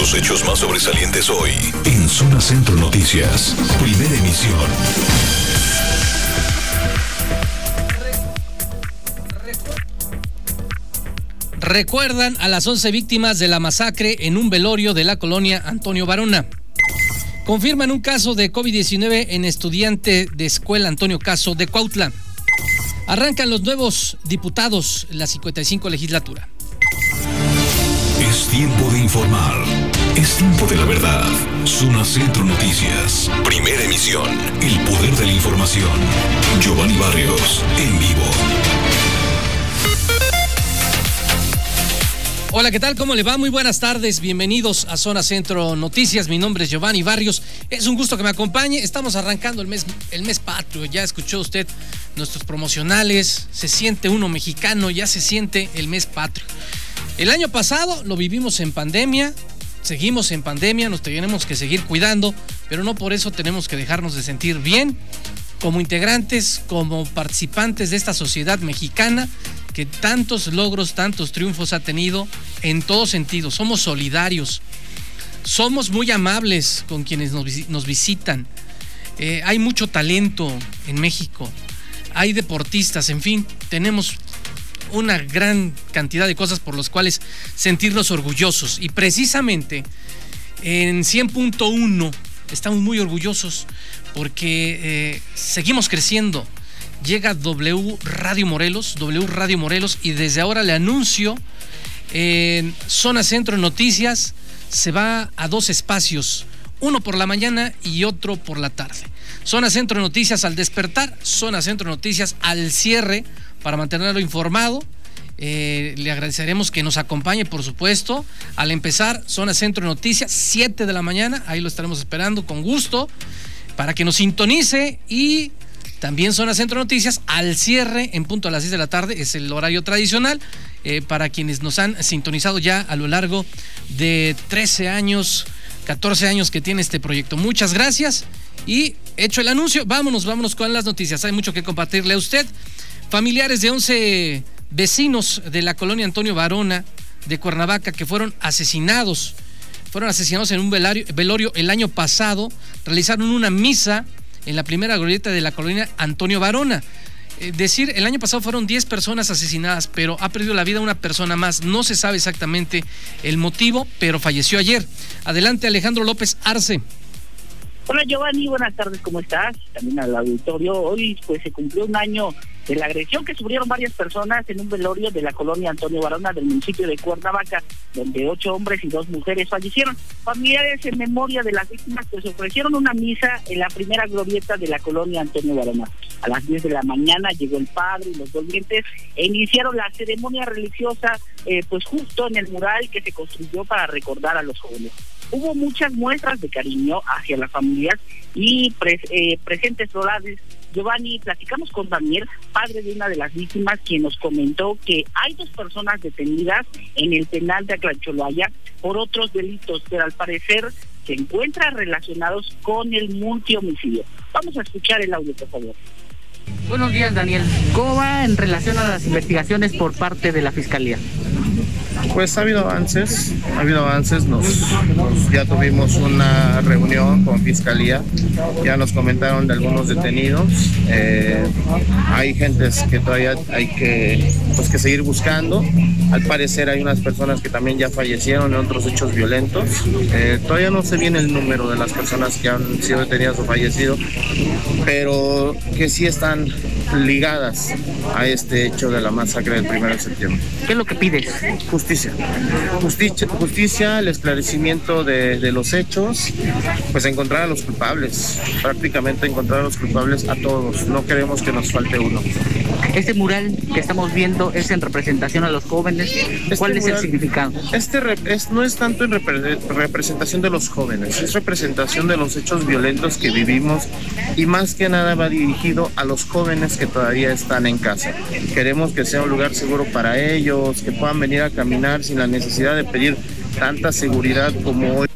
Los hechos más sobresalientes hoy en Zona Centro Noticias. Primera emisión. Recuerdan a las 11 víctimas de la masacre en un velorio de la colonia Antonio Barona. Confirman un caso de COVID-19 en estudiante de escuela Antonio Caso de Cuautla. Arrancan los nuevos diputados en la 55 legislatura. Es tiempo de informar. Es tiempo de la verdad. Zona Centro Noticias. Primera emisión. El poder de la información. Giovanni Barrios. En vivo. Hola, ¿qué tal? ¿Cómo le va? Muy buenas tardes. Bienvenidos a Zona Centro Noticias. Mi nombre es Giovanni Barrios. Es un gusto que me acompañe. Estamos arrancando el mes, el mes patrio. Ya escuchó usted nuestros promocionales. Se siente uno mexicano. Ya se siente el mes patrio. El año pasado lo vivimos en pandemia. Seguimos en pandemia. Nos tenemos que seguir cuidando. Pero no por eso tenemos que dejarnos de sentir bien como integrantes, como participantes de esta sociedad mexicana que tantos logros, tantos triunfos ha tenido en todos sentidos. Somos solidarios, somos muy amables con quienes nos, visitan. Eh, hay mucho talento en México, hay deportistas, en fin, tenemos una gran cantidad de cosas por las cuales sentirnos orgullosos. Y precisamente en 100.1 estamos muy orgullosos porque eh, seguimos creciendo llega W Radio Morelos, W Radio Morelos, y desde ahora le anuncio en Zona Centro Noticias se va a dos espacios, uno por la mañana y otro por la tarde. Zona Centro Noticias al despertar, Zona Centro Noticias al cierre para mantenerlo informado. Eh, le agradeceremos que nos acompañe, por supuesto. Al empezar, Zona Centro Noticias, 7 de la mañana, ahí lo estaremos esperando con gusto, para que nos sintonice y también Zona Centro Noticias al cierre en punto a las 6 de la tarde, es el horario tradicional eh, para quienes nos han sintonizado ya a lo largo de 13 años, 14 años que tiene este proyecto. Muchas gracias y hecho el anuncio, vámonos, vámonos con las noticias. Hay mucho que compartirle a usted. Familiares de 11 vecinos de la colonia Antonio Varona de Cuernavaca que fueron asesinados, fueron asesinados en un velorio el año pasado, realizaron una misa en la primera glorieta de la colonia Antonio Varona. Eh, decir, el año pasado fueron 10 personas asesinadas, pero ha perdido la vida una persona más. No se sabe exactamente el motivo, pero falleció ayer. Adelante, Alejandro López Arce. Hola Giovanni, buenas tardes, ¿cómo estás? También al auditorio. Hoy pues se cumplió un año de la agresión que sufrieron varias personas en un velorio de la colonia Antonio Barona del municipio de Cuernavaca, donde ocho hombres y dos mujeres fallecieron. Familiares en memoria de las víctimas pues ofrecieron una misa en la primera glorieta de la colonia Antonio Barona. A las 10 de la mañana llegó el padre y los dolientes e iniciaron la ceremonia religiosa eh, pues justo en el mural que se construyó para recordar a los jóvenes hubo muchas muestras de cariño hacia las familias y eh, presentes rurales. Giovanni, platicamos con Daniel, padre de una de las víctimas, quien nos comentó que hay dos personas detenidas en el penal de Aclancholoaya por otros delitos, pero al parecer se encuentran relacionados con el multihomicidio. Vamos a escuchar el audio, por favor. Buenos días, Daniel. ¿Cómo va en relación a las investigaciones por parte de la Fiscalía? Pues ha habido avances, ha habido avances, nos, ya tuvimos una reunión con Fiscalía, ya nos comentaron de algunos detenidos, eh, hay gentes que todavía hay que, pues, que seguir buscando, al parecer hay unas personas que también ya fallecieron en otros hechos violentos, eh, todavía no sé bien el número de las personas que han sido detenidas o fallecido, pero que sí están ligadas a este hecho de la masacre del 1 de septiembre. ¿Qué es lo que pides? Justicia. Justicia, justicia el esclarecimiento de, los hechos, pues encontrar a los culpables, prácticamente encontrar a los culpables a todos. No queremos que nos falte uno. Este mural que estamos viendo es en representación a los jóvenes. Este ¿Cuál es el significado? Este no es tanto en representación de los jóvenes, es representación de los hechos violentos que vivimos y más que nada va dirigido a los jóvenes que todavía están en casa. Queremos que sea un lugar seguro para ellos, que puedan venir a caminar sin la necesidad de pedir tanta seguridad como hoy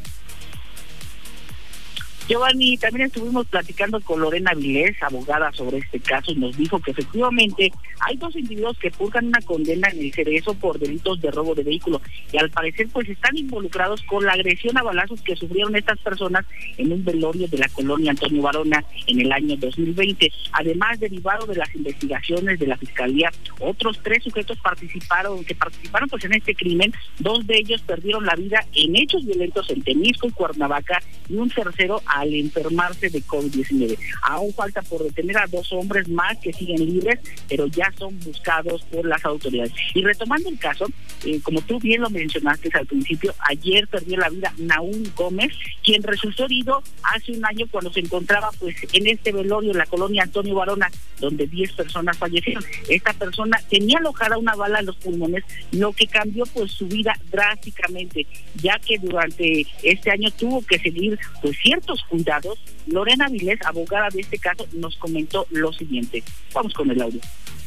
Giovanni, también estuvimos platicando con Lorena Vilés, abogada sobre este caso, y nos dijo que efectivamente hay dos individuos que purgan una condena en el cerezo por delitos de robo de vehículo y al parecer pues están involucrados con la agresión a balazos que sufrieron estas personas en un velorio de la colonia Antonio Barona en el año 2020. Además, derivado de las investigaciones de la Fiscalía, otros tres sujetos participaron, que participaron pues en este crimen, dos de ellos perdieron la vida en hechos violentos en Temisco y Cuernavaca y un tercero al enfermarse de COVID-19. Aún falta por detener a dos hombres más que siguen libres, pero ya son buscados por las autoridades. Y retomando el caso, eh, como tú bien lo mencionaste al principio, ayer perdió la vida Naúm Gómez, quien resultó herido hace un año cuando se encontraba pues en este velorio en la colonia Antonio Barona, donde 10 personas fallecieron. Esta persona tenía alojada una bala en los pulmones, lo que cambió pues su vida drásticamente, ya que durante este año tuvo que seguir pues ciertos cuidados, Lorena Vilés, abogada de este caso, nos comentó lo siguiente. Vamos con el audio.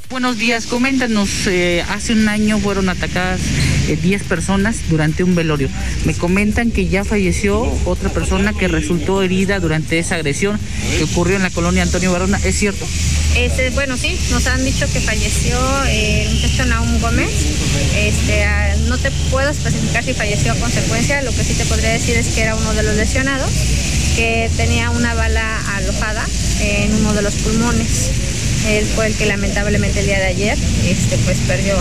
Buenos días, coméntanos, eh, hace un año fueron atacadas 10 eh, personas durante un velorio. Me comentan que ya falleció otra persona que resultó herida durante esa agresión que ocurrió en la colonia Antonio Barona, ¿es cierto? Este, bueno, sí, nos han dicho que falleció eh, el muchacho Naum Gómez. Este, ah, no te puedo especificar si falleció a consecuencia, lo que sí te podría decir es que era uno de los lesionados, que tenía una bala alojada en uno de los pulmones. Él fue el que lamentablemente el día de ayer este, pues perdió,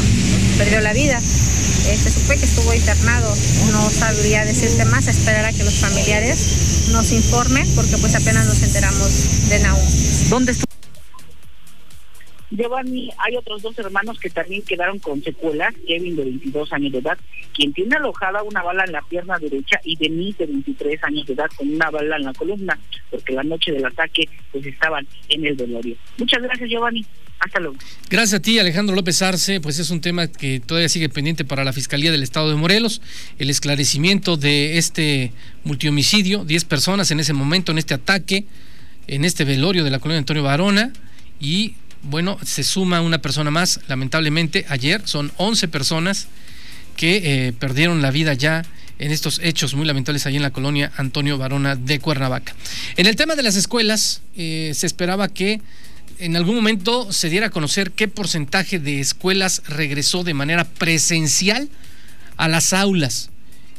perdió la vida. Se supe que estuvo internado, no sabría decirte más, esperar a que los familiares nos informen porque pues apenas nos enteramos de Naum. ¿Dónde estuvo? Giovanni, hay otros dos hermanos que también quedaron con secuelas, Kevin de 22 años de edad, quien tiene alojada una bala en la pierna derecha y Denise de 23 años de edad con una bala en la columna, porque la noche del ataque pues estaban en el velorio. Muchas gracias Giovanni. Hasta luego. Gracias a ti, Alejandro López Arce. Pues es un tema que todavía sigue pendiente para la Fiscalía del Estado de Morelos. El esclarecimiento de este multihomicidio, 10 personas en ese momento, en este ataque, en este velorio de la colonia Antonio Barona. Y bueno, se suma una persona más, lamentablemente ayer son 11 personas que eh, perdieron la vida ya en estos hechos muy lamentables allí en la colonia Antonio Barona de Cuernavaca. En el tema de las escuelas, eh, se esperaba que en algún momento se diera a conocer qué porcentaje de escuelas regresó de manera presencial a las aulas.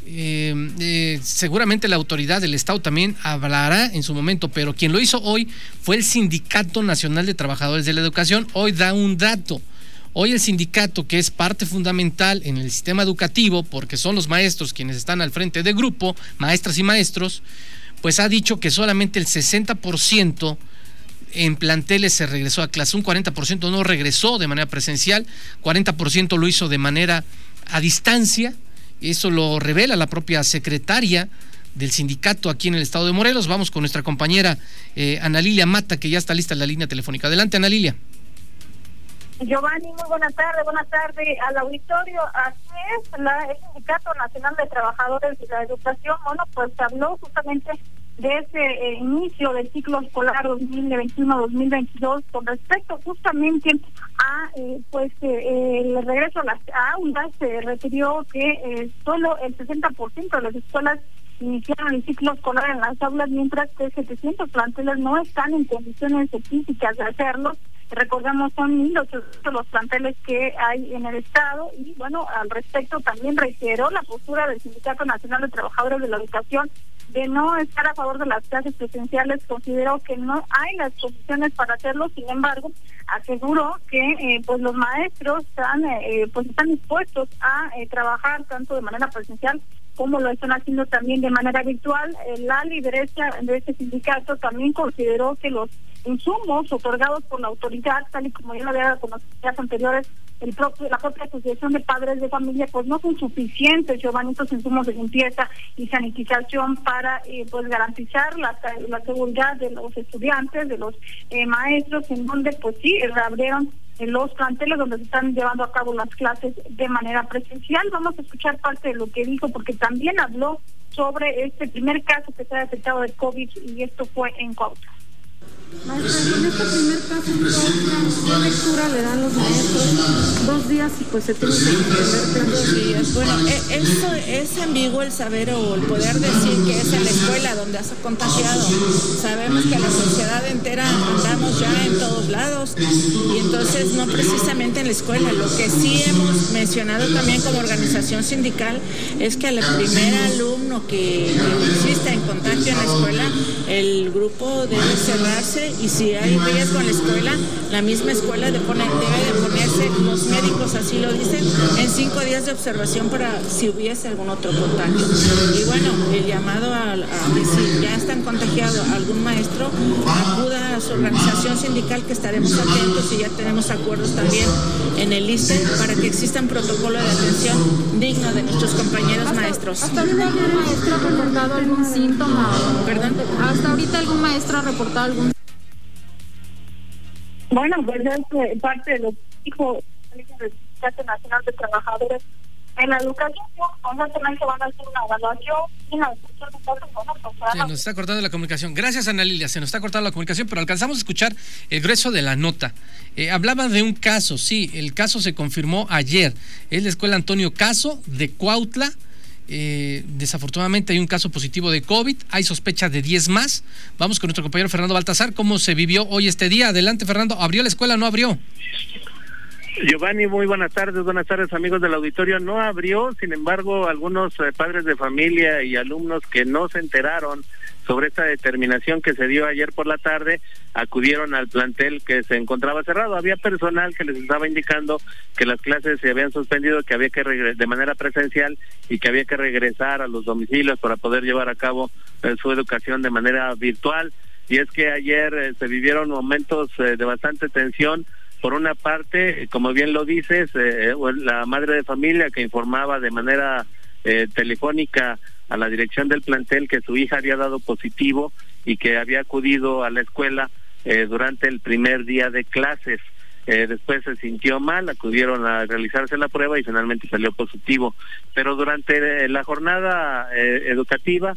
Eh, eh, seguramente la autoridad del Estado también hablará en su momento, pero quien lo hizo hoy fue el Sindicato Nacional de Trabajadores de la Educación. Hoy da un dato. Hoy el sindicato, que es parte fundamental en el sistema educativo, porque son los maestros quienes están al frente de grupo, maestras y maestros, pues ha dicho que solamente el 60% en planteles se regresó a clase, un 40% no regresó de manera presencial, 40% lo hizo de manera a distancia, eso lo revela la propia secretaria del sindicato aquí en el estado de Morelos. Vamos con nuestra compañera eh, Ana Lilia Mata, que ya está lista en la línea telefónica. Adelante, Ana Lilia. Giovanni, muy buenas tardes, buenas tardes al auditorio. Así es, la, el Sindicato Nacional de Trabajadores de la Educación, bueno, pues habló justamente de ese eh, inicio del ciclo escolar 2021-2022 con respecto justamente a eh, pues eh, el regreso a las aulas se refirió que solo el 60% de las escuelas iniciaron el ciclo escolar en las aulas mientras que 700 planteles no están en condiciones físicas de hacerlo. Recordamos, son 1.800 los planteles que hay en el Estado y, bueno, al respecto también reiteró la postura del Sindicato Nacional de Trabajadores de la Educación de no estar a favor de las clases presenciales, consideró que no hay las condiciones para hacerlo, sin embargo, aseguró que eh, pues los maestros están eh, pues están dispuestos a eh, trabajar tanto de manera presencial como lo están haciendo también de manera virtual. la lideresa de este sindicato también consideró que los insumos otorgados por la autoridad, tal y como ya lo había con los días anteriores, la propia Asociación de Padres de Familia, pues no son suficientes, Giovanni, estos insumos de limpieza y sanitización para eh, pues garantizar la, seguridad de los estudiantes, de los eh, maestros, en donde pues sí, reabrieron los planteles donde se están llevando a cabo las clases de manera presencial. Vamos a escuchar parte de lo que dijo, porque también habló sobre este primer caso que se ha detectado de COVID y esto fue en Cuautla Maestra, en este primer caso, ¿qué lectura le dan los maestros? Dos días y pues se tiene que Dos días. Bueno, e, eso es ambiguo el saber o el poder decir que es en la escuela donde has contagiado. Sabemos que la sociedad entera andamos ya en todos lados y entonces no precisamente en la escuela. Lo que sí hemos mencionado también como organización sindical es que al primer alumno que exista en contagio en la escuela, el grupo debe y si hay riesgo en la escuela, la misma escuela debe de ponerse, los médicos así lo dicen, en cinco días de observación para si hubiese algún otro contagio. Y bueno, el llamado a, que si ya están contagiados algún maestro, acuda a su organización sindical que estaremos atentos y ya tenemos acuerdos también en el ISTE para que exista un protocolo de atención digno de nuestros compañeros maestros. ¿Hasta ahorita algún maestro ha reportado algún síntoma? ¿Perdón? ¿Hasta ahorita algún maestro ha reportado algún bueno, pues es parte de lo que dijo el Nacional de Trabajadores en la educación. Constantemente van a hacer una evaluación y una discusión de. Bueno, pues, Se nos está cortando la comunicación. Gracias, Ana Lilia. Se nos está cortando la comunicación, pero alcanzamos a escuchar el grueso de la nota. Eh, hablaba de un caso, sí, el caso se confirmó ayer. Es la escuela Antonio Caso de Cuautla eh, desafortunadamente hay un caso positivo de COVID, hay sospechas de 10 más. Vamos con nuestro compañero Fernando Baltasar. ¿Cómo se vivió hoy este día? Adelante, Fernando. ¿Abrió la escuela o no abrió? Giovanni, muy buenas tardes, buenas tardes amigos del auditorio. No abrió, sin embargo, algunos eh, padres de familia y alumnos que no se enteraron sobre esta determinación que se dio ayer por la tarde, acudieron al plantel que se encontraba cerrado. Había personal que les estaba indicando que las clases se habían suspendido, que había que de manera presencial y que había que regresar a los domicilios para poder llevar a cabo eh, su educación de manera virtual. Y es que ayer eh, se vivieron momentos eh, de bastante tensión. Por una parte, como bien lo dices, la madre de familia que informaba de manera telefónica a la dirección del plantel que su hija había dado positivo y que había acudido a la escuela eh, durante el primer día de clases. Eh, después se sintió mal, acudieron a realizarse la prueba y finalmente salió positivo. Pero durante eh, la jornada educativa,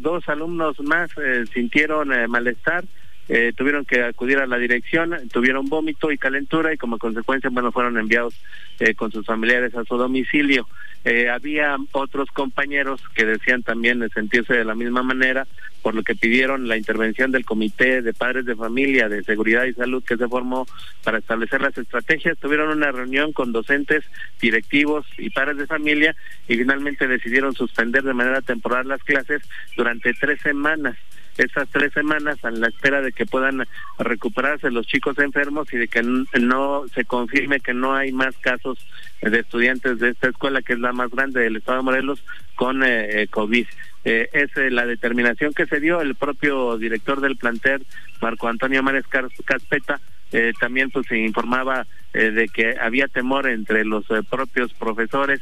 dos alumnos más sintieron malestar eh, tuvieron que acudir a la dirección, tuvieron vómito y calentura y como consecuencia, bueno, fueron enviados eh, con sus familiares a su domicilio. Eh, había otros compañeros que decían también sentirse de la misma manera, por lo que pidieron la intervención del Comité de Padres de Familia de Seguridad y Salud que se formó para establecer las estrategias. Tuvieron una reunión con docentes, directivos y padres de familia y finalmente decidieron suspender de manera temporal las clases durante tres semanas esas tres semanas a la espera de que puedan recuperarse los chicos enfermos y de que no se confirme que no hay más casos de estudiantes de esta escuela, que es la más grande del Estado de Morelos, con eh, eh COVID. Eh, es eh, la determinación que se dio el propio director del plantel, Marco Antonio Mares Caspeta, eh, también pues se informaba eh, de que había temor entre los eh, propios profesores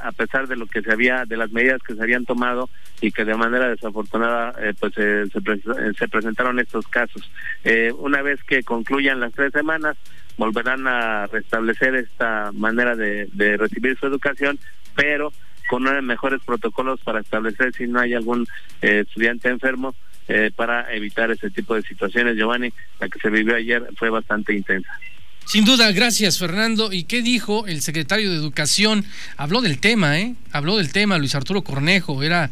a pesar de lo que se había de las medidas que se habían tomado y que de manera desafortunada pues se, se, presentaron estos casos una vez que concluyan las tres semanas volverán a restablecer esta manera de, de recibir su educación pero con mejores protocolos para establecer si no hay algún estudiante enfermo eh, para evitar ese tipo de situaciones. Giovanni, la que se vivió ayer fue bastante intensa. Sin duda, gracias Fernando. ¿Y qué dijo el secretario de Educación? Habló del tema, ¿eh? Habló del tema, Luis Arturo Cornejo, era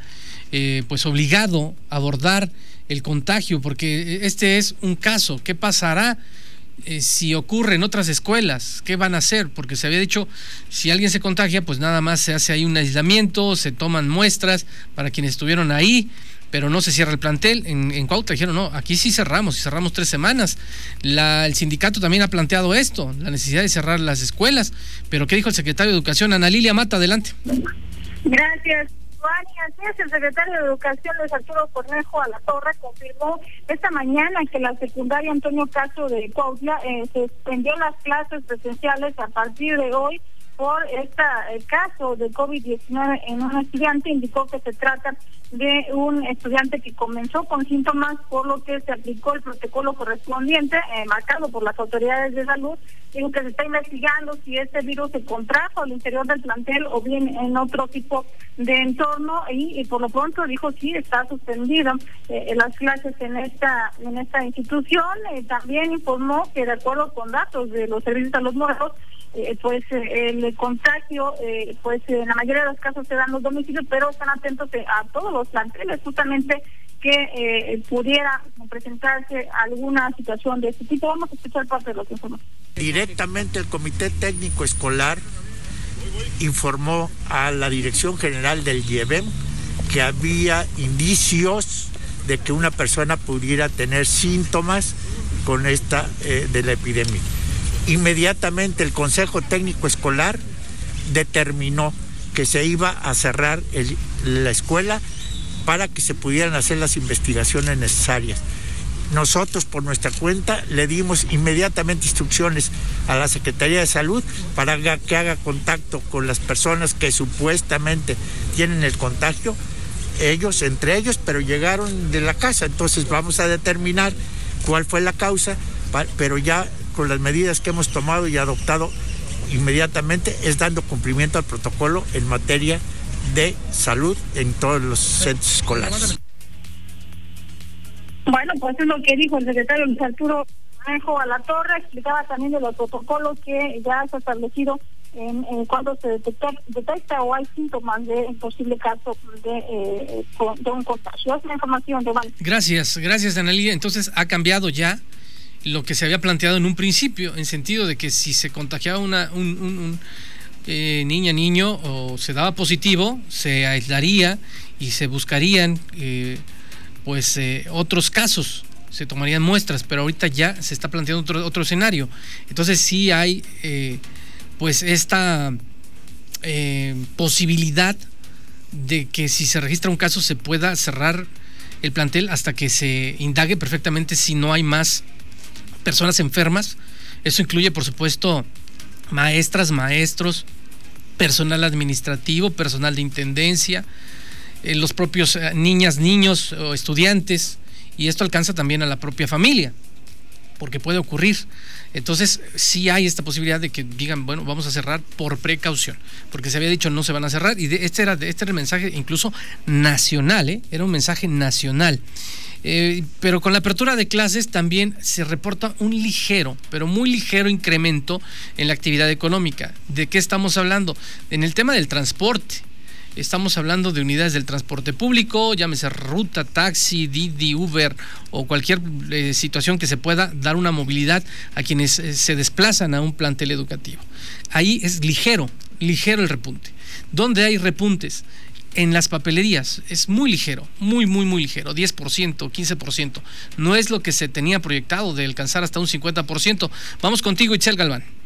eh, pues obligado a abordar el contagio, porque este es un caso. ¿Qué pasará? Eh, si ocurre en otras escuelas, ¿qué van a hacer? Porque se había dicho, si alguien se contagia, pues nada más se hace ahí un aislamiento, se toman muestras para quienes estuvieron ahí, pero no se cierra el plantel. En, en Cuautla dijeron, no, aquí sí cerramos, y cerramos tres semanas. La, el sindicato también ha planteado esto, la necesidad de cerrar las escuelas. Pero ¿qué dijo el secretario de Educación? Ana Lilia Mata, adelante. Gracias. Así es, el secretario de Educación, Luis Arturo Cornejo a la Torre, confirmó esta mañana que la secundaria Antonio Caso de Cuautla eh, suspendió las clases presenciales a partir de hoy por este caso de COVID-19 en un estudiante. Indicó que se trata de un estudiante que comenzó con síntomas, por lo que se aplicó el protocolo correspondiente, eh, marcado por las autoridades de salud. Digo que se está investigando si este virus se contrajo al interior del plantel o bien en otro tipo de entorno y, por lo pronto dijo sí está suspendido eh, las clases en esta en esta institución. Eh, también informó que de acuerdo con datos de los servicios a los nuevos eh, pues eh, el contagio, eh, pues en la mayoría de los casos se dan los domicilios, pero están atentos a todos los planteles, justamente que pudiera presentarse alguna situación de este tipo. Vamos a escuchar parte de lo que informó. Directamente el Comité Técnico Escolar informó a la Dirección General del IEBEM que había indicios de que una persona pudiera tener síntomas con esta de la epidemia inmediatamente el Consejo Técnico Escolar determinó que se iba a cerrar la escuela para que se pudieran hacer las investigaciones necesarias. Nosotros por nuestra cuenta le dimos inmediatamente instrucciones a la Secretaría de Salud para que haga contacto con las personas que supuestamente tienen el contagio, ellos entre ellos, pero llegaron de la casa. Entonces vamos a determinar cuál fue la causa, pero ya con las medidas que hemos tomado y adoptado inmediatamente es dando cumplimiento al protocolo en materia de salud en todos los centros escolares. Bueno, pues es lo que dijo el secretario Luis Arturo Manejo a la Torre, explicaba también de los protocolos que ya se ha establecido en, cuando se detecta, detecta o hay síntomas de posible caso de, eh, de un contagio. Es la información, Giovanni. Gracias, gracias, Analia. Entonces, ¿ha cambiado ya lo que se había planteado en un principio, en sentido de que si se contagiaba una un, eh, niña, niño o se daba positivo, se aislaría y se buscarían eh, pues eh, otros casos, se tomarían muestras, pero ahorita ya se está planteando otro, otro escenario. Entonces sí hay pues esta posibilidad de que si se registra un caso se pueda cerrar el plantel hasta que se indague perfectamente si no hay más personas enfermas. Eso incluye, por supuesto, maestras, maestros, personal administrativo, personal de intendencia, eh, los propios eh, niñas, niños o estudiantes. Y esto alcanza también a la propia familia, porque puede ocurrir. Entonces, sí hay esta posibilidad de que digan, bueno, vamos a cerrar por precaución, porque se había dicho no se van a cerrar. Y este, era, este era el mensaje incluso nacional, ¿eh? era un mensaje nacional. Eh, pero con la apertura de clases también se reporta un ligero, pero muy ligero incremento en la actividad económica. ¿De qué estamos hablando? En el tema del transporte. Estamos hablando de unidades del transporte público, llámese ruta, taxi, Didi, Uber o cualquier eh, situación que se pueda dar una movilidad a quienes eh, se desplazan a un plantel educativo. Ahí es ligero, ligero el repunte. ¿Dónde hay repuntes? En las papelerías es muy ligero, muy, muy, muy ligero, 10%, 15%. No es lo que se tenía proyectado de alcanzar hasta un 50%. Vamos contigo, Itzel Galván.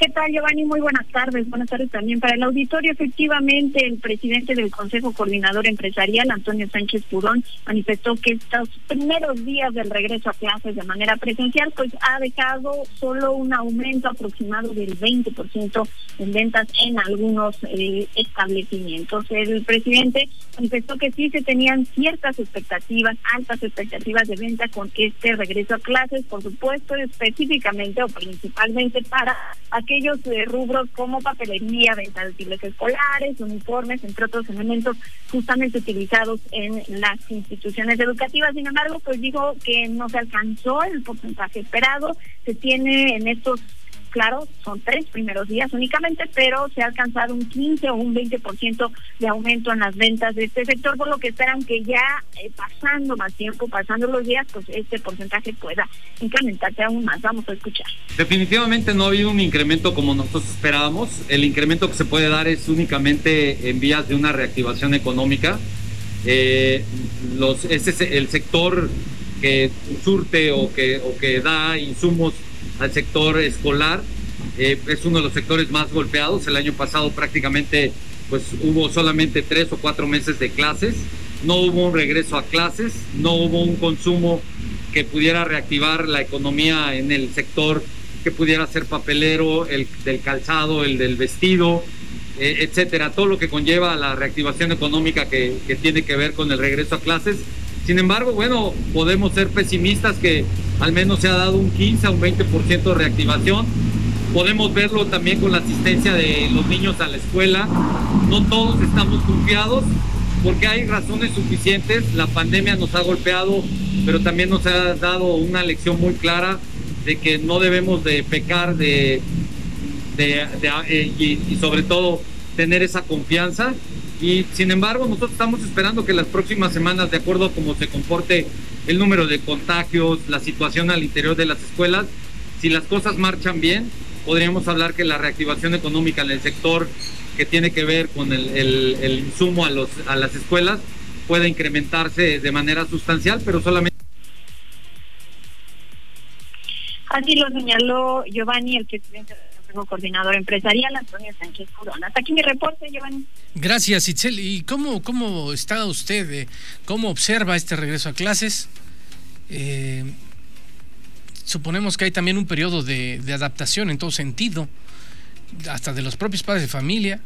¿Qué tal, Giovanni? Muy buenas tardes. Buenas tardes también para el auditorio. Efectivamente, el presidente del Consejo Coordinador Empresarial, Antonio Sánchez Purón, manifestó que estos primeros días del regreso a clases de manera presencial, pues ha dejado solo un aumento aproximado del 20% en ventas en algunos eh, establecimientos. El presidente manifestó que sí se tenían ciertas expectativas, altas expectativas de venta con este regreso a clases, por supuesto, específicamente o principalmente para aquellos eh, rubros como papelería, venta de útiles escolares, uniformes, entre otros elementos justamente utilizados en las instituciones educativas. Sin embargo, pues dijo que no se alcanzó el porcentaje esperado, se tiene en estos claro, son tres primeros días únicamente, pero se ha alcanzado un 15 o un 20% de aumento en las ventas de este sector, por lo que esperan que ya eh, pasando más tiempo, pasando los días, pues este porcentaje pueda incrementarse aún más. Vamos a escuchar. Definitivamente no ha habido un incremento como nosotros esperábamos. El incremento que se puede dar es únicamente en vías de una reactivación económica. Eh, los, ese es el sector que surte o que, o que da insumos al sector escolar. Eh, es uno de los sectores más golpeados. El año pasado prácticamente pues hubo solamente tres o cuatro meses de clases. No hubo un regreso a clases, no hubo un consumo que pudiera reactivar la economía en el sector que pudiera ser papelero, el del calzado, el del vestido, eh, etcétera, todo lo que conlleva la reactivación económica que, que tiene que ver con el regreso a clases. Sin embargo, bueno, podemos ser pesimistas que al menos se ha dado un 15 a un 20% de reactivación. Podemos verlo también con la asistencia de los niños a la escuela. No todos estamos confiados porque hay razones suficientes. La pandemia nos ha golpeado, pero también nos ha dado una lección muy clara de que no debemos de pecar de, eh, y, sobre todo tener esa confianza. Y sin embargo, nosotros estamos esperando que las próximas semanas, de acuerdo a cómo se comporte el número de contagios, la situación al interior de las escuelas, si las cosas marchan bien, podríamos hablar que la reactivación económica en el sector que tiene que ver con el, insumo a, las escuelas puede incrementarse de manera sustancial, pero solamente Así lo señaló Giovanni, el presidente del Coordinador Empresarial, Antonio Sánchez Curón. Hasta aquí mi reporte, Giovanni. Gracias, Itzel. ¿Y cómo, cómo está usted? Eh, ¿Cómo observa este regreso a clases? Eh, suponemos que hay también un periodo de, adaptación en todo sentido, hasta de los propios padres de familia,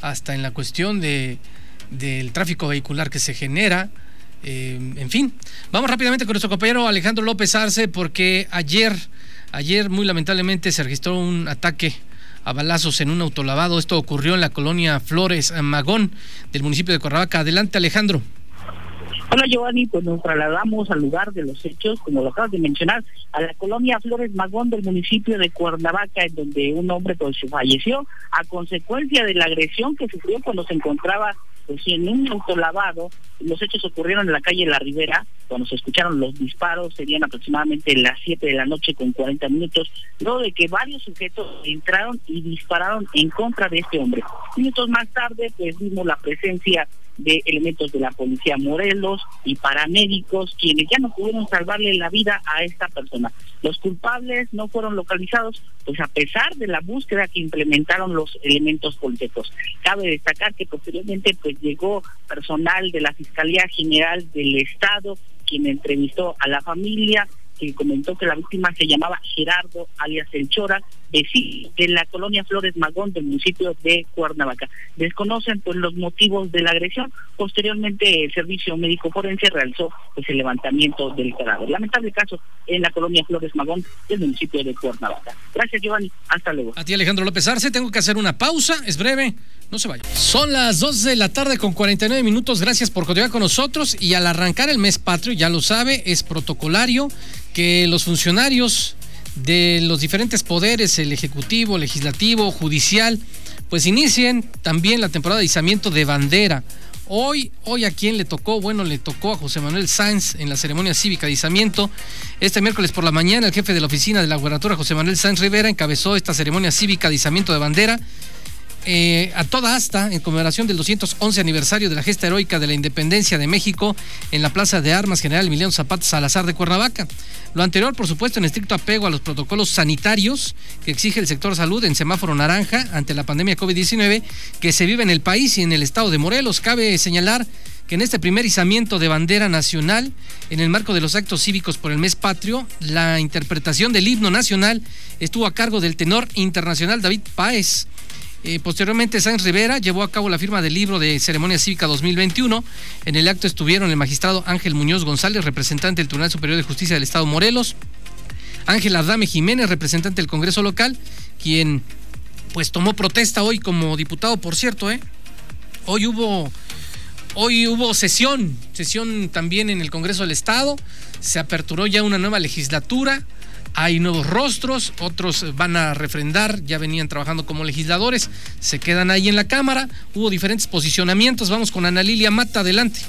hasta en la cuestión de, del tráfico vehicular que se genera. Eh, en fin, vamos rápidamente con nuestro compañero Alejandro López Arce porque ayer Ayer, muy lamentablemente, se registró un ataque a balazos en un autolavado. Esto ocurrió en la colonia Flores Magón del municipio de Cuernavaca. Adelante, Alejandro. Hola Giovanni, pues nos trasladamos al lugar de los hechos, como lo acabas de mencionar, a la colonia Flores Magón del municipio de Cuernavaca, en donde un hombre pues falleció a consecuencia de la agresión que sufrió cuando se encontraba pues en un autolavado, los hechos ocurrieron en la calle La Ribera, cuando se escucharon los disparos, serían aproximadamente las 7 de la noche con 40 minutos, luego de que varios sujetos entraron y dispararon en contra de este hombre. Minutos más tarde, pues vimos la presencia de elementos de la policía Morelos y paramédicos quienes ya no pudieron salvarle la vida a esta persona. Los culpables no fueron localizados, pues a pesar de la búsqueda que implementaron los elementos políticos. Cabe destacar que posteriormente pues llegó personal de la Fiscalía General del Estado quien entrevistó a la familia que comentó que la víctima se llamaba Gerardo alias El Chora, de la colonia Flores Magón del municipio de Cuernavaca. Desconocen pues los motivos de la agresión. Posteriormente el servicio médico forense realizó pues el levantamiento del cadáver. Lamentable caso en la colonia Flores Magón del municipio de Cuernavaca. Gracias Giovanni, hasta luego. A ti Alejandro López Arce, tengo que hacer una pausa, es breve. No se vaya. Son las 12 de la tarde con 49 minutos. Gracias por continuar con nosotros. Y al arrancar el mes patrio, ya lo sabe, es protocolario que los funcionarios de los diferentes poderes, el ejecutivo, legislativo, judicial, pues inicien también la temporada de izamiento de bandera. Hoy, hoy a quién le tocó, bueno, le tocó a José Manuel Sáenz en la ceremonia cívica de izamiento. Este miércoles por la mañana, el jefe de la oficina de la gubernatura, José Manuel Sáenz Rivera, encabezó esta ceremonia cívica de izamiento de bandera eh, a toda asta en conmemoración del 211 aniversario de la gesta heroica de la independencia de México en la Plaza de Armas General Emiliano Zapata Salazar de Cuernavaca. Lo anterior, por supuesto, en estricto apego a los protocolos sanitarios que exige el sector salud en semáforo naranja ante la pandemia COVID-19 que se vive en el país y en el estado de Morelos. Cabe señalar que en este primer izamiento de bandera nacional, en el marco de los actos cívicos por el mes patrio, la interpretación del himno nacional estuvo a cargo del tenor internacional David Páez. Eh, posteriormente, Sáenz Rivera llevó a cabo la firma del libro de Ceremonia Cívica 2021. En el acto estuvieron el magistrado Ángel Muñoz González, representante del Tribunal Superior de Justicia del Estado Morelos, Ángel Adame Jiménez, representante del Congreso local, quien pues tomó protesta hoy como diputado, por cierto, ¿eh? Hoy hubo hoy hubo sesión, sesión también en el Congreso del Estado, se aperturó ya una nueva legislatura hay nuevos rostros, otros van a refrendar, ya venían trabajando como legisladores, se quedan ahí en la Cámara, hubo diferentes posicionamientos, vamos con Ana Lilia Mata, adelante.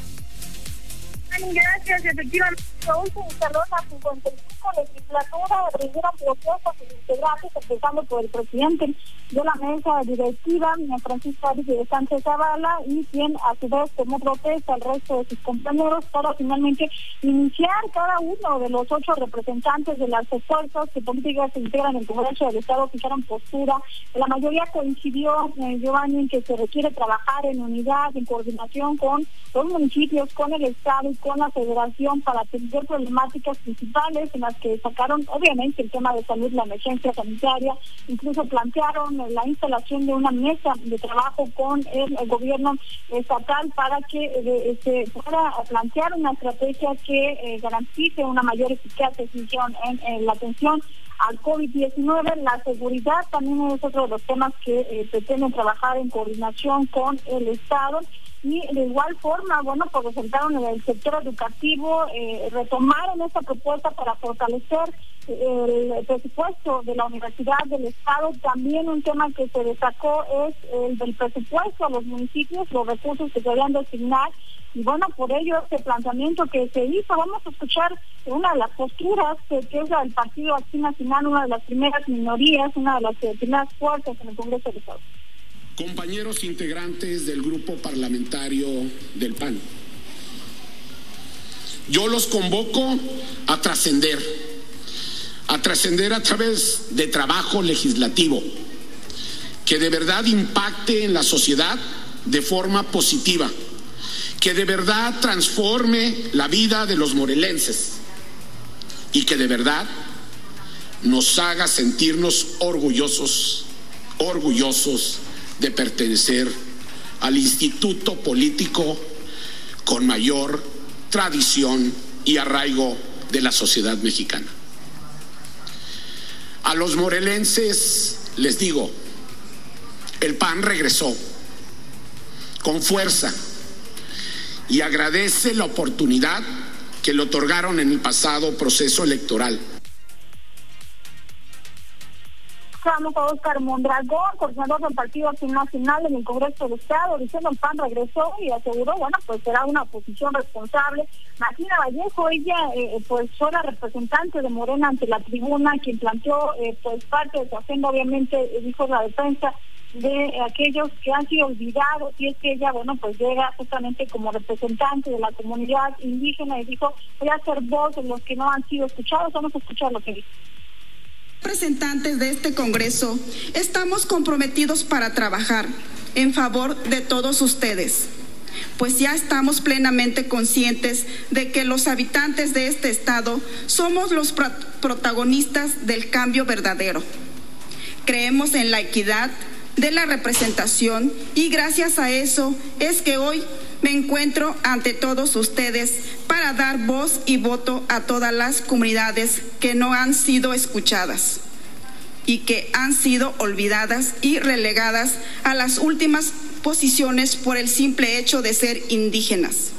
Gracias, efectivamente, hoy se instaló la 55 legislatura, rindieron propuestas integrantes, empezando por el presidente de la mesa directiva, Francisco de Sánchez Zavala, y quien a su vez tomó protesta al resto de sus compañeros para finalmente iniciar cada uno de los ocho representantes de las fuerzas que políticas se integran en el Congreso del Estado fijaron postura. La mayoría coincidió, eh, Giovanni, en que se requiere trabajar en unidad, en coordinación con los municipios, con el Estado y con la Federación para atender problemáticas principales en las que sacaron obviamente el tema de salud, la emergencia sanitaria, incluso plantearon la instalación de una mesa de trabajo con el, gobierno estatal para que eh, se pueda plantear una estrategia que eh, garantice una mayor eficacia en, la atención al COVID-19. La seguridad también es otro de los temas que eh, pretenden trabajar en coordinación con el Estado y de igual forma, bueno, pues presentaron en el sector educativo, eh, retomaron esta propuesta para fortalecer el presupuesto de la Universidad del Estado. También un tema que se destacó es el del presupuesto a los municipios, los recursos que se deben de asignar. Y bueno, por ello, este planteamiento que se hizo, vamos a escuchar una de las posturas que, es la del Partido Acción Nacional, una de las primeras minorías, una de las primeras fuerzas en el Congreso del Estado compañeros integrantes del grupo parlamentario del PAN. Yo los convoco a trascender, a trascender a través de trabajo legislativo que de verdad impacte en la sociedad de forma positiva, que de verdad transforme la vida de los morelenses y que de verdad nos haga sentirnos orgullosos, orgullosos de pertenecer al instituto político con mayor tradición y arraigo de la sociedad mexicana. A los morelenses les digo, el PAN regresó con fuerza y agradece la oportunidad que le otorgaron en el pasado proceso electoral a Oscar Mondragón, coordinador del Partido Nacional en el Congreso del Estado, diciendo el PAN regresó y aseguró, bueno, pues será una oposición responsable. Martina Vallejo, ella eh, pues fue la representante de Morena ante la tribuna, quien planteó eh, pues parte de su agenda, obviamente eh, dijo la defensa de aquellos que han sido olvidados y es que ella, bueno, pues llega justamente como representante de la comunidad indígena y dijo, voy a ser voz de los que no han sido escuchados, vamos a escuchar lo que dice representantes de este Congreso estamos comprometidos para trabajar en favor de todos ustedes, pues ya estamos plenamente conscientes de que los habitantes de este Estado somos los protagonistas del cambio verdadero. Creemos en la equidad de la representación y gracias a eso es que hoy me encuentro ante todos ustedes para dar voz y voto a todas las comunidades que no han sido escuchadas y que han sido olvidadas y relegadas a las últimas posiciones por el simple hecho de ser indígenas.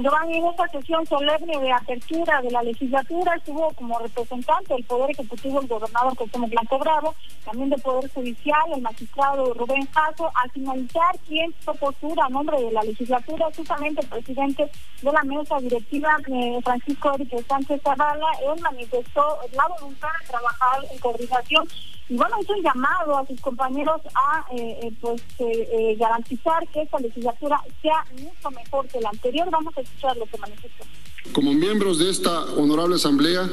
Giovanni, en esta sesión solemne de apertura de la legislatura estuvo como representante del Poder Ejecutivo el gobernador José Blanco Bravo, también del Poder Judicial el magistrado Rubén Jasso. Al finalizar, quien fue postura a nombre de la legislatura, justamente el presidente de la mesa directiva, eh, Francisco Enrique Sánchez Zavala, él manifestó la voluntad de trabajar en coordinación y bueno, hizo un llamado a sus compañeros a eh, eh, pues garantizar que esta legislatura sea mucho mejor que la anterior. Vamos Como miembros de esta honorable asamblea,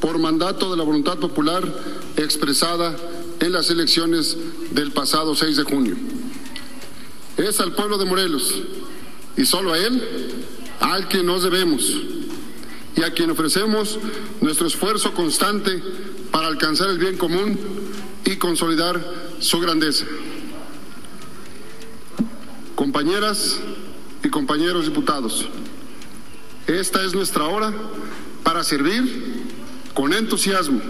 por mandato de la voluntad popular expresada en las elecciones del pasado 6 de junio. Es al pueblo de Morelos y solo a él al que nos debemos y a quien ofrecemos nuestro esfuerzo constante para alcanzar el bien común y consolidar su grandeza. Compañeras y compañeros diputados, esta es nuestra hora para servir con entusiasmo,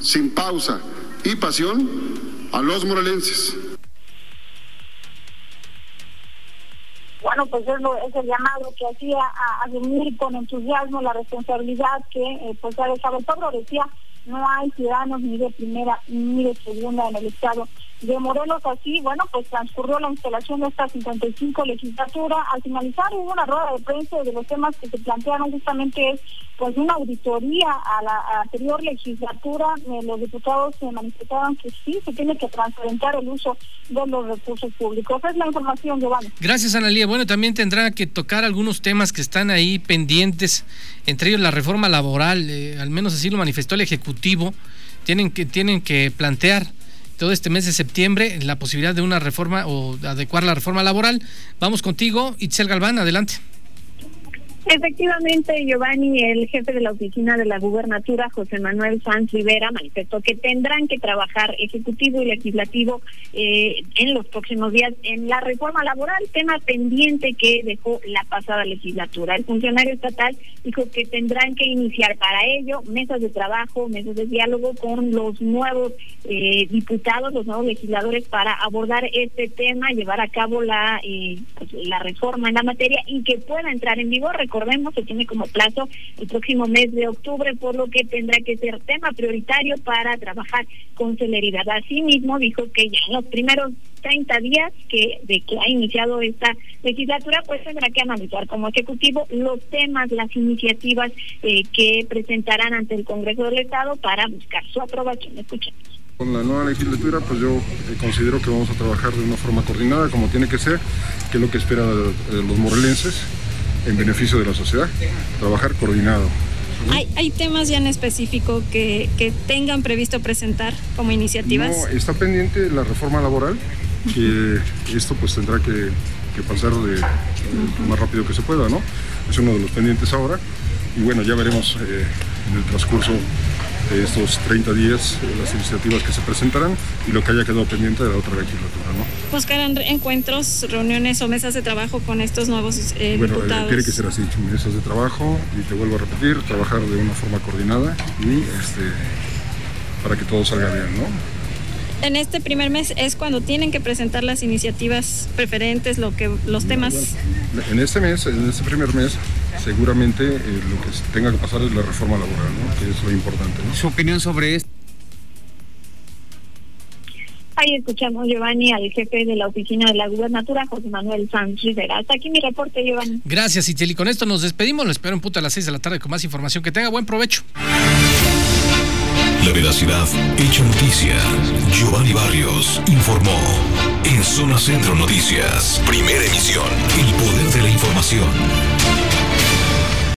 sin pausa y pasión a los morelenses. Bueno, pues es, es el llamado que hacía a asumir con entusiasmo la responsabilidad que eh, pues ha dejado el pueblo. Decía no hay ciudadanos ni de primera ni de segunda en el estado de Morelos. Así, bueno, pues transcurrió la instalación de esta 55 legislatura. Al finalizar hubo una rueda de prensa de los temas que se plantearon justamente es pues una auditoría a la anterior legislatura. Eh, los diputados se manifestaron que sí se tiene que transparentar el uso de los recursos públicos. Esa es la información, Giovanni. Gracias, Analía. Bueno, también tendrá que tocar algunos temas que están ahí pendientes, entre ellos la reforma laboral, eh, al menos así lo manifestó el Ejecutivo. Tienen que, tienen que plantear todo este mes de septiembre la posibilidad de una reforma o adecuar la reforma laboral. Vamos contigo, Itzel Galván, adelante. Efectivamente, Giovanni, el jefe de la oficina de la gubernatura, José Manuel Sanz Rivera, manifestó que tendrán que trabajar ejecutivo y legislativo eh, en los próximos días en la reforma laboral, tema pendiente que dejó la pasada legislatura. El funcionario estatal dijo que tendrán que iniciar para ello mesas de trabajo, mesas de diálogo con los nuevos eh, diputados, los nuevos legisladores para abordar este tema, llevar a cabo la, eh, pues, la reforma en la materia y que pueda entrar en vigor recordemos que tiene como plazo el próximo mes de octubre, por lo que tendrá que ser tema prioritario para trabajar con celeridad. Asimismo, dijo que ya en los primeros 30 días que de que ha iniciado esta legislatura, pues tendrá que analizar como ejecutivo los temas, las iniciativas eh, que presentarán ante el Congreso del Estado para buscar su aprobación. Escuchemos. Con la nueva legislatura, pues yo eh, considero que vamos a trabajar de una forma coordinada, como tiene que ser, que es lo que esperan los morelenses en beneficio de la sociedad, trabajar coordinado. ¿Hay, ¿Hay, temas ya en específico que, que, tengan previsto presentar como iniciativas? No, está pendiente la reforma laboral, que esto pues tendrá que, que pasar de, lo más rápido que se pueda, ¿no? Es uno de los pendientes ahora y bueno, ya veremos eh, en el transcurso estos 30 días eh, las iniciativas que se presentarán y lo que haya quedado pendiente de la otra legislatura. ¿no? ¿Buscarán encuentros, reuniones o mesas de trabajo con estos nuevos eh, bueno, diputados? tiene que ser así, mesas de trabajo y te vuelvo a repetir, trabajar de una forma coordinada y este, para que todo salga bien. ¿no? en este primer mes es cuando tienen que presentar las iniciativas preferentes, lo que los temas. Bueno, en este mes, en este primer mes, seguramente eh, lo que tenga que pasar es la reforma laboral, ¿no? que es lo importante. ¿no? Su opinión sobre esto. Ahí escuchamos, Giovanni, al jefe de la oficina de la gubernatura, José Manuel Sanz Rivera. Hasta aquí mi reporte, Giovanni. Gracias, Iteli. Con esto nos despedimos. Lo espero en punto a las 6 de la tarde con más información. Que tenga buen provecho. La veracidad hecha noticia. Giovanni Barrios informó. En Zona Centro Noticias, primera emisión. El poder de la información.